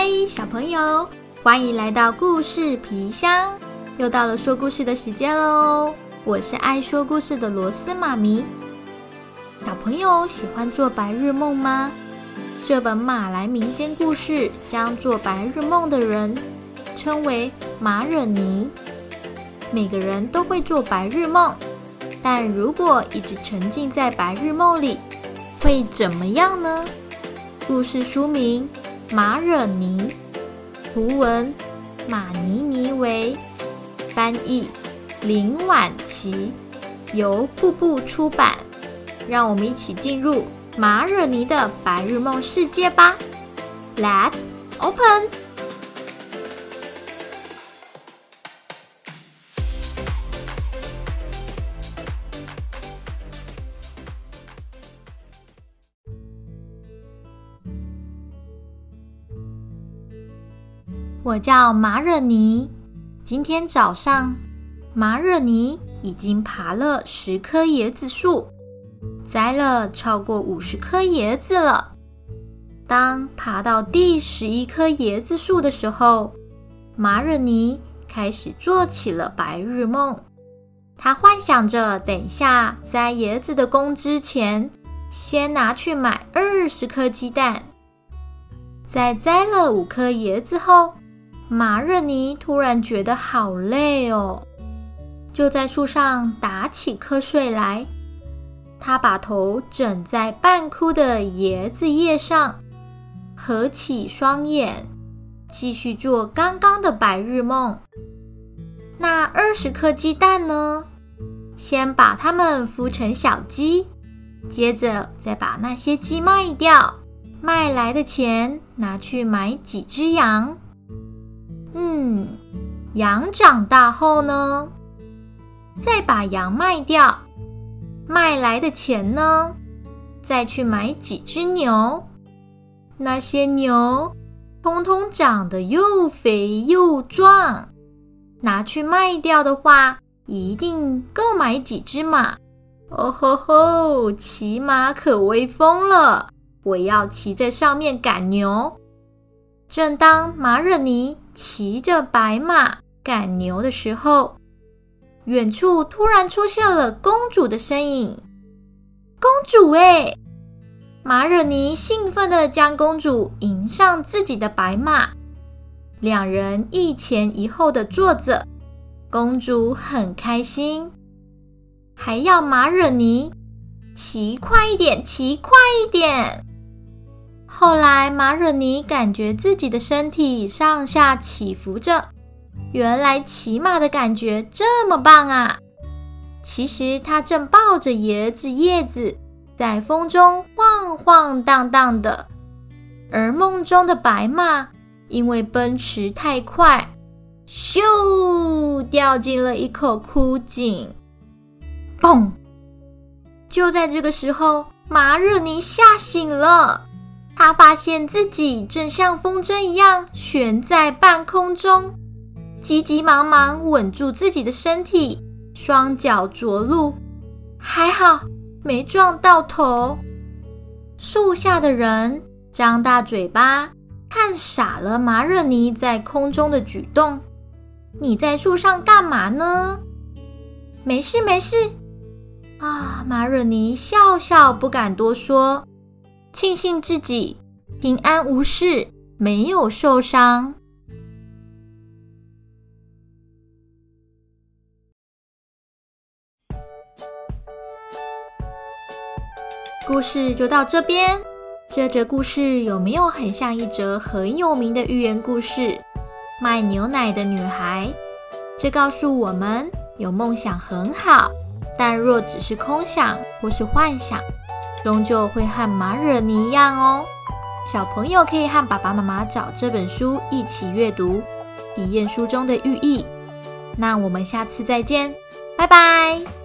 嗨，小朋友，欢迎来到故事皮箱，又到了说故事的时间喽！我是爱说故事的螺丝妈咪。小朋友喜欢做白日梦吗？这本马来民间故事将做白日梦的人称为马惹尼。每个人都会做白日梦，但如果一直沉浸在白日梦里，会怎么样呢？故事书名。马惹尼，图文马尼尼为，翻译林婉琪，由步步出版。让我们一起进入马惹尼的白日梦世界吧！Let's open。我叫马惹尼。今天早上，马惹尼已经爬了十棵椰子树，摘了超过五十颗椰子了。当爬到第十一棵椰子树的时候，马惹尼开始做起了白日梦。他幻想着，等一下摘椰子的工资钱，先拿去买二十颗鸡蛋。在摘了五颗椰子后，马惹尼突然觉得好累哦，就在树上打起瞌睡来。他把头枕在半枯的椰子叶上，合起双眼，继续做刚刚的白日梦。那二十颗鸡蛋呢？先把它们孵成小鸡，接着再把那些鸡卖掉，卖来的钱拿去买几只羊。嗯，羊长大后呢，再把羊卖掉，卖来的钱呢，再去买几只牛。那些牛通通长得又肥又壮，拿去卖掉的话，一定够买几只马。哦吼吼，骑马可威风了！我要骑在上面赶牛。正当马惹尼。骑着白马赶牛的时候，远处突然出现了公主的身影。公主哎，马惹尼兴奋的将公主迎上自己的白马，两人一前一后的坐着。公主很开心，还要马惹尼骑快一点，骑快一点。后来，马惹尼感觉自己的身体上下起伏着，原来骑马的感觉这么棒啊！其实他正抱着椰子叶子，在风中晃晃荡荡的，而梦中的白马因为奔驰太快，咻，掉进了一口枯井。嘣！就在这个时候，马惹尼吓醒了。他发现自己正像风筝一样悬在半空中，急急忙忙稳住自己的身体，双脚着陆，还好没撞到头。树下的人张大嘴巴看傻了马惹尼在空中的举动。你在树上干嘛呢？没事没事啊，马惹尼笑笑不敢多说。庆幸自己平安无事，没有受伤。故事就到这边。这则故事有没有很像一则很有名的寓言故事《卖牛奶的女孩》？这告诉我们，有梦想很好，但若只是空想或是幻想。终究会和马惹尼一样哦。小朋友可以和爸爸妈妈找这本书一起阅读，体验书中的寓意。那我们下次再见，拜拜。